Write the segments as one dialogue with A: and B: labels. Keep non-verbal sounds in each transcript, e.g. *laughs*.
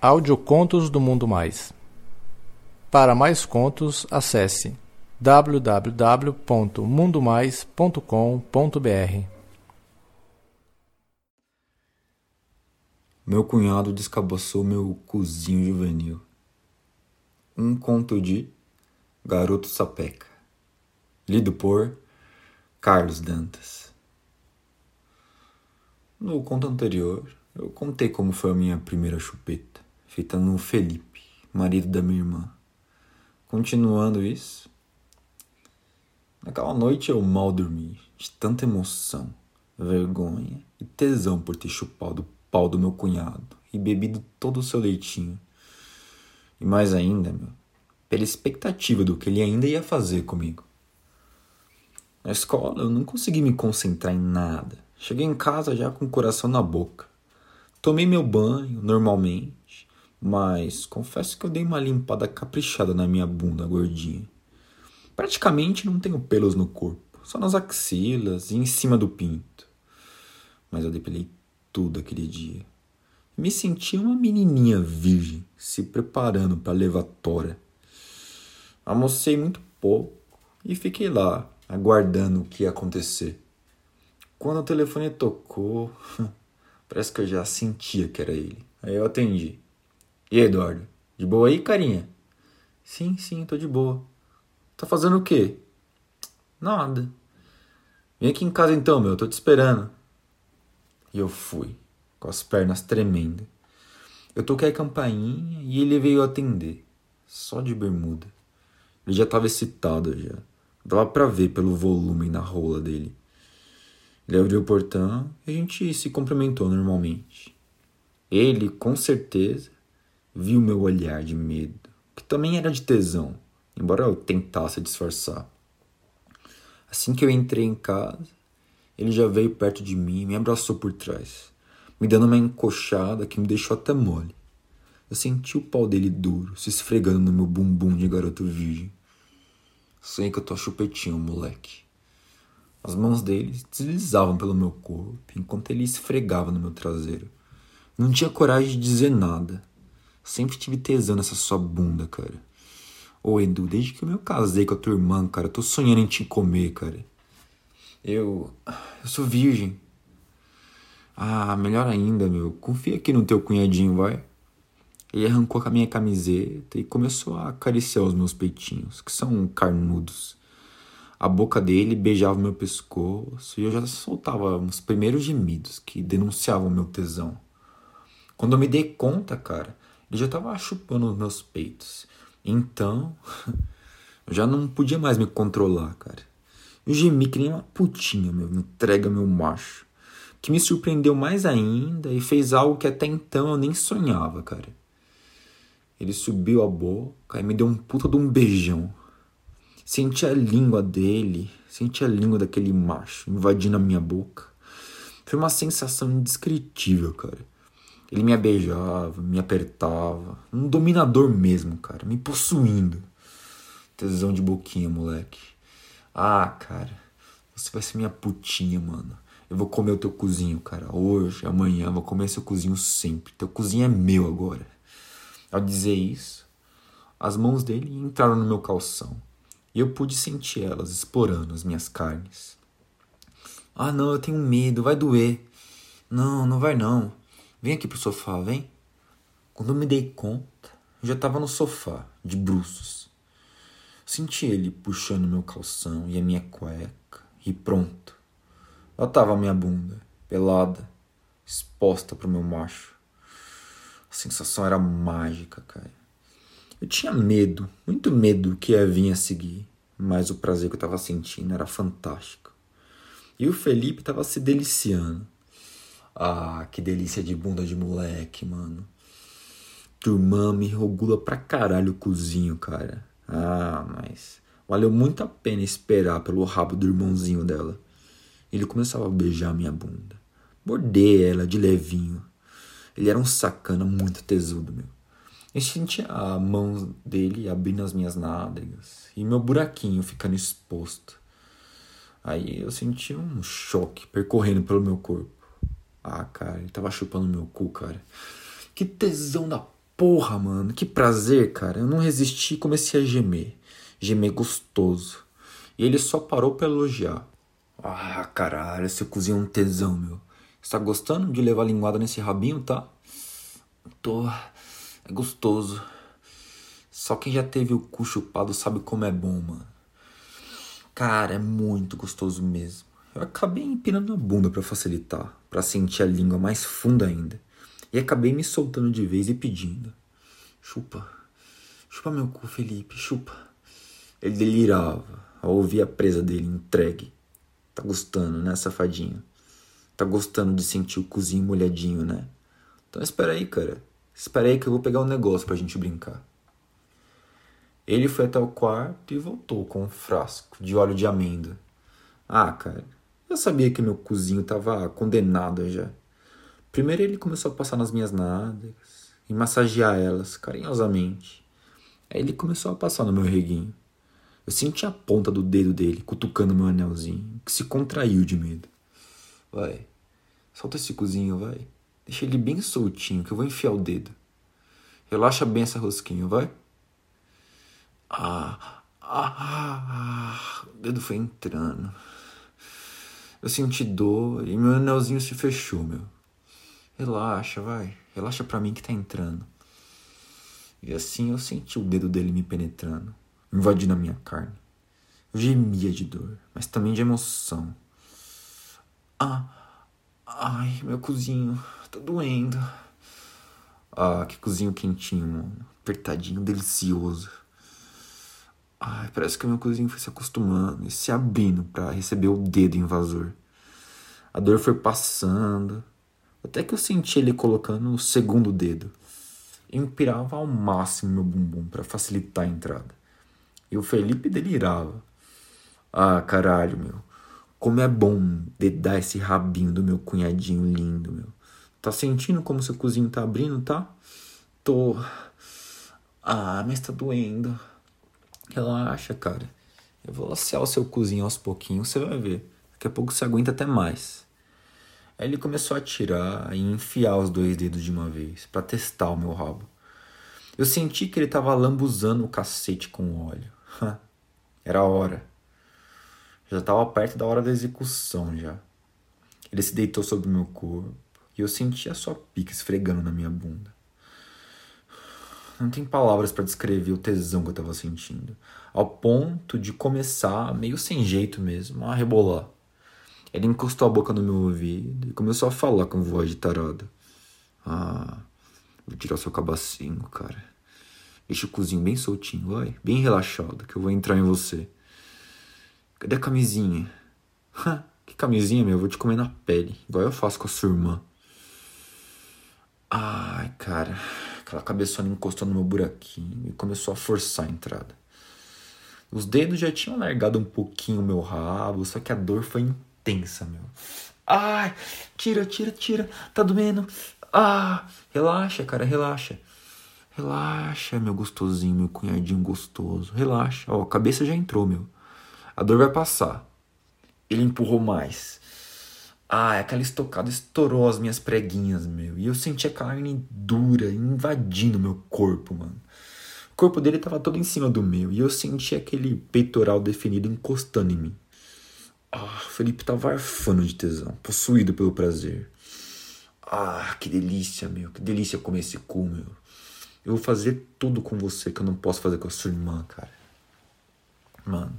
A: Audiocontos do Mundo Mais. Para mais contos, acesse www.mundomais.com.br.
B: Meu cunhado descabaçou meu cozinho juvenil. Um conto de Garoto Sapeca. Lido por Carlos Dantas. No conto anterior, eu contei como foi a minha primeira chupeta feita no Felipe, marido da minha irmã. Continuando isso, naquela noite eu mal dormi, de tanta emoção, vergonha e tesão por ter chupado o pau do meu cunhado e bebido todo o seu leitinho. E mais ainda, meu, pela expectativa do que ele ainda ia fazer comigo. Na escola eu não consegui me concentrar em nada. Cheguei em casa já com o coração na boca. Tomei meu banho normalmente mas confesso que eu dei uma limpada caprichada na minha bunda gordinha. Praticamente não tenho pelos no corpo, só nas axilas e em cima do pinto. Mas eu depilei tudo aquele dia. Me senti uma menininha virgem se preparando para a levatória. Almocei muito pouco e fiquei lá, aguardando o que ia acontecer. Quando o telefone tocou, *laughs* parece que eu já sentia que era ele. Aí eu atendi. E aí, Eduardo? De boa aí, carinha? Sim, sim, tô de boa. Tá fazendo o quê? Nada. Vem aqui em casa então, meu, tô te esperando. E eu fui, com as pernas tremendo. Eu toquei a campainha e ele veio atender, só de bermuda. Ele já tava excitado já. Dava pra ver pelo volume na rola dele. Ele abriu o portão e a gente se cumprimentou normalmente. Ele, com certeza, viu meu olhar de medo, que também era de tesão, embora eu tentasse disfarçar. Assim que eu entrei em casa, ele já veio perto de mim e me abraçou por trás, me dando uma encoxada que me deixou até mole. Eu senti o pau dele duro, se esfregando no meu bumbum de garoto virgem. Sei que eu tô chupetinho, moleque. As mãos dele deslizavam pelo meu corpo enquanto ele esfregava no meu traseiro. Não tinha coragem de dizer nada, Sempre tive tesão nessa sua bunda, cara. Ô, Edu, desde que eu me casei com a tua irmã, cara, eu tô sonhando em te comer, cara. Eu. Eu sou virgem. Ah, melhor ainda, meu. Confia aqui no teu cunhadinho, vai. Ele arrancou a minha camiseta e começou a acariciar os meus peitinhos, que são carnudos. A boca dele beijava meu pescoço e eu já soltava os primeiros gemidos que denunciavam meu tesão. Quando eu me dei conta, cara, ele já estava chupando os meus peitos. Então, *laughs* eu já não podia mais me controlar, cara. Eu gemi que nem uma putinha, meu, entrega meu macho. Que me surpreendeu mais ainda e fez algo que até então eu nem sonhava, cara. Ele subiu a boca e me deu um puta de um beijão. Senti a língua dele, senti a língua daquele macho invadindo a minha boca. Foi uma sensação indescritível, cara. Ele me beijava, me apertava. Um dominador mesmo, cara. Me possuindo. Tesão de boquinha, moleque. Ah, cara. Você vai ser minha putinha, mano. Eu vou comer o teu cozinho, cara. Hoje, amanhã, vou comer seu cozinho sempre. Teu cozinho é meu agora. Ao dizer isso, as mãos dele entraram no meu calção. E eu pude sentir elas explorando as minhas carnes. Ah, não, eu tenho medo, vai doer. Não, não vai não. Vem aqui pro sofá, vem. Quando eu me dei conta, eu já estava no sofá, de bruços. Senti ele puxando meu calção e a minha cueca, e pronto. Lá estava a minha bunda, pelada, exposta pro meu macho. A sensação era mágica, cara. Eu tinha medo, muito medo que ia vir a seguir, mas o prazer que eu estava sentindo era fantástico. E o Felipe estava se deliciando. Ah, que delícia de bunda de moleque, mano. Turmã me regula pra caralho o cozinho, cara. Ah, mas valeu muito a pena esperar pelo rabo do irmãozinho dela. Ele começava a beijar minha bunda. Bordei ela de levinho. Ele era um sacana muito tesudo, meu. Eu sentia a mão dele abrindo as minhas nádegas e meu buraquinho ficando exposto. Aí eu senti um choque percorrendo pelo meu corpo. Ah, cara, ele tava chupando meu cu, cara. Que tesão da Porra, mano, que prazer, cara. Eu não resisti e comecei a gemer. Gemer gostoso. E ele só parou pra elogiar. Ah, caralho, esse cozinho é um tesão, meu. Você tá gostando de levar linguada nesse rabinho, tá? Tô. É gostoso. Só quem já teve o cu chupado sabe como é bom, mano. Cara, é muito gostoso mesmo. Eu acabei empinando a bunda para facilitar, para sentir a língua mais funda ainda. E acabei me soltando de vez e pedindo: Chupa, chupa meu cu, Felipe, chupa. Ele delirava ao ouvir a presa dele entregue. Tá gostando, né, safadinho? Tá gostando de sentir o cozinho molhadinho, né? Então espera aí, cara. Espera aí que eu vou pegar um negócio pra gente brincar. Ele foi até o quarto e voltou com um frasco de óleo de amêndoa. Ah, cara, eu sabia que meu cozinho tava condenado já. Primeiro ele começou a passar nas minhas nádegas e massagear elas carinhosamente. Aí ele começou a passar no meu reguinho. Eu senti a ponta do dedo dele cutucando meu anelzinho, que se contraiu de medo. Vai, solta esse cozinho, vai. Deixa ele bem soltinho, que eu vou enfiar o dedo. Relaxa bem essa rosquinha, vai. Ah, ah, ah, o dedo foi entrando. Eu senti dor e meu anelzinho se fechou, meu. Relaxa, vai. Relaxa pra mim que tá entrando. E assim eu senti o dedo dele me penetrando, invadindo a minha carne. Eu gemia de dor, mas também de emoção. Ah, ai, meu cozinho, tá doendo. Ah, que cozinho quentinho, mano. Apertadinho, delicioso. Ai, parece que meu cozinho foi se acostumando e se abrindo para receber o dedo invasor. A dor foi passando, até que eu senti ele colocando o segundo dedo. Empirava ao máximo meu bumbum para facilitar a entrada. E o Felipe delirava. Ah, caralho, meu. Como é bom dedar esse rabinho do meu cunhadinho lindo, meu. Tá sentindo como seu cozinho tá abrindo, tá? Tô. Ah, mas tá doendo. Relaxa, cara. Eu vou lacear o seu cozinho aos pouquinhos, você vai ver. Daqui a pouco você aguenta até mais. Aí ele começou a tirar e enfiar os dois dedos de uma vez, para testar o meu rabo. Eu senti que ele estava lambuzando o cacete com óleo. Era a hora. Já estava perto da hora da execução já. Ele se deitou sobre o meu corpo e eu senti a sua pica esfregando na minha bunda. Não tem palavras para descrever o tesão que eu estava sentindo, ao ponto de começar, meio sem jeito mesmo, a rebolar. Ele encostou a boca no meu ouvido e começou a falar com voz de tarada. Ah, vou tirar seu cabacinho, cara. Deixa o cozinho bem soltinho, vai. Bem relaxado, que eu vou entrar em você. Cadê a camisinha? que camisinha, meu? Eu vou te comer na pele, igual eu faço com a sua irmã. Ai, cara. Aquela cabeçona encostou no meu buraquinho e começou a forçar a entrada. Os dedos já tinham largado um pouquinho o meu rabo, só que a dor foi tensa, meu. Ai, tira, tira, tira. Tá doendo. Ah, relaxa, cara, relaxa. Relaxa, meu gostosinho, meu cunhadinho gostoso. Relaxa. Ó, a cabeça já entrou, meu. A dor vai passar. Ele empurrou mais. Ah, aquela estocada estourou as minhas preguinhas, meu. E eu senti a carne dura invadindo meu corpo, mano. O corpo dele tava todo em cima do meu. E eu senti aquele peitoral definido encostando em mim. Ah, Felipe tava arfando de tesão, possuído pelo prazer. Ah, que delícia, meu. Que delícia comer esse cu, meu. Eu vou fazer tudo com você que eu não posso fazer com a sua irmã, cara. Mano,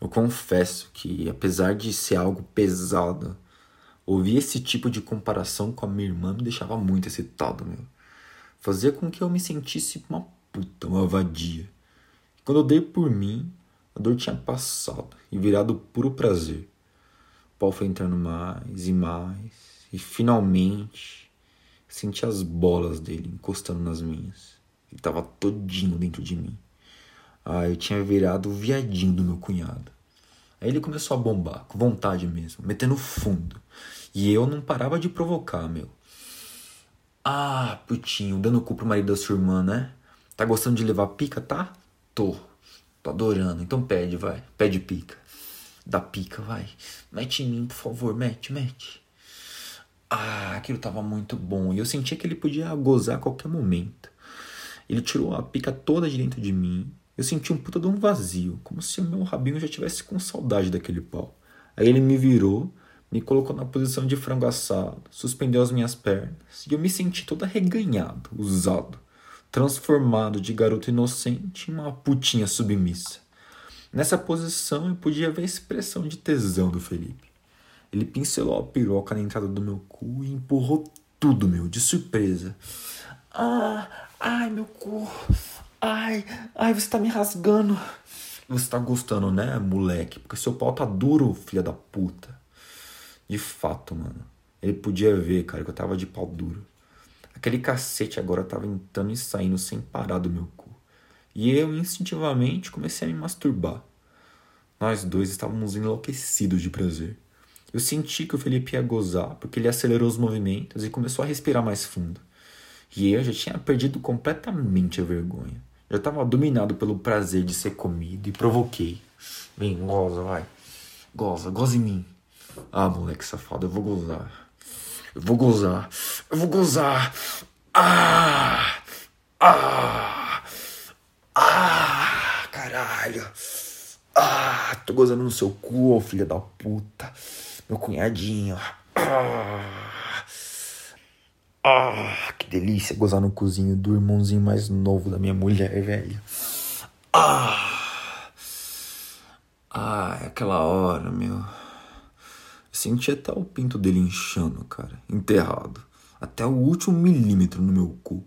B: eu confesso que, apesar de ser algo pesado, ouvir esse tipo de comparação com a minha irmã me deixava muito excitado, meu. Fazia com que eu me sentisse uma puta, uma vadia. quando eu dei por mim, a dor tinha passado e virado puro prazer. O pau foi entrando mais e mais, e finalmente senti as bolas dele encostando nas minhas. Ele estava todinho dentro de mim. Ah, eu tinha virado o viadinho do meu cunhado. Aí ele começou a bombar, com vontade mesmo, metendo fundo. E eu não parava de provocar, meu. Ah, putinho, dando cu pro marido da sua irmã, né? Tá gostando de levar pica, tá? Tô. Tô adorando. Então pede, vai. Pede pica. Dá pica, vai. Mete em mim, por favor. Mete, mete. Ah, aquilo tava muito bom. E eu sentia que ele podia gozar a qualquer momento. Ele tirou a pica toda de dentro de mim. Eu senti um puta de um vazio, como se o meu rabinho já tivesse com saudade daquele pau. Aí ele me virou, me colocou na posição de frango assado, suspendeu as minhas pernas e eu me senti todo arreganhado, usado, transformado de garoto inocente em uma putinha submissa. Nessa posição eu podia ver a expressão de tesão do Felipe. Ele pincelou a piroca na entrada do meu cu e empurrou tudo, meu, de surpresa. Ah, ai, meu cu. Ai, ai, você tá me rasgando. Você tá gostando, né, moleque? Porque seu pau tá duro, filha da puta. De fato, mano. Ele podia ver, cara, que eu tava de pau duro. Aquele cacete agora tava entrando e saindo sem parar do meu cu. E eu, instintivamente, comecei a me masturbar. Nós dois estávamos enlouquecidos de prazer. Eu senti que o Felipe ia gozar, porque ele acelerou os movimentos e começou a respirar mais fundo. E eu já tinha perdido completamente a vergonha. Já estava dominado pelo prazer de ser comido e provoquei. Vem, goza, vai. Goza, goza em mim. Ah, moleque safado, eu vou gozar. Eu vou gozar. Eu vou gozar. Ah! Ah! Ah! Caralho! Ah! Tô gozando no seu cu, filha da puta. Meu cunhadinho. Ah! Ah! Que delícia gozar no cozinho do irmãozinho mais novo da minha mulher, velho. Ah! Ah, é aquela hora, meu. Senti até o pinto dele inchando, cara, enterrado. Até o último milímetro no meu cu,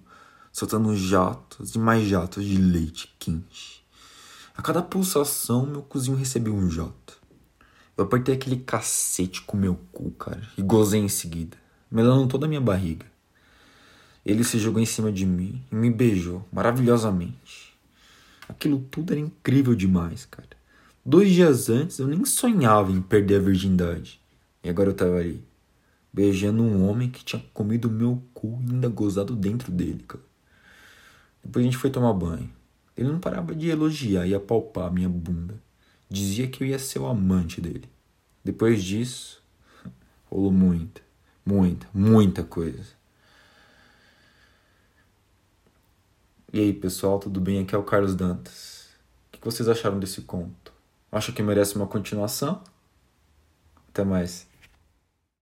B: soltando jatos e mais jatos de leite quente. A cada pulsação, meu cozinho recebeu um jato. Eu apertei aquele cacete com meu cu, cara, e gozei em seguida, melando toda a minha barriga. Ele se jogou em cima de mim e me beijou maravilhosamente. Aquilo tudo era incrível demais, cara. Dois dias antes eu nem sonhava em perder a virgindade. E agora eu tava ali, beijando um homem que tinha comido meu cu e ainda gozado dentro dele, cara. Depois a gente foi tomar banho. Ele não parava de elogiar e apalpar minha bunda. Dizia que eu ia ser o amante dele. Depois disso, rolou muita, muita, muita coisa. E aí, pessoal, tudo bem? Aqui é o Carlos Dantas. O que vocês acharam desse conto? Acha que merece uma continuação? Até mais.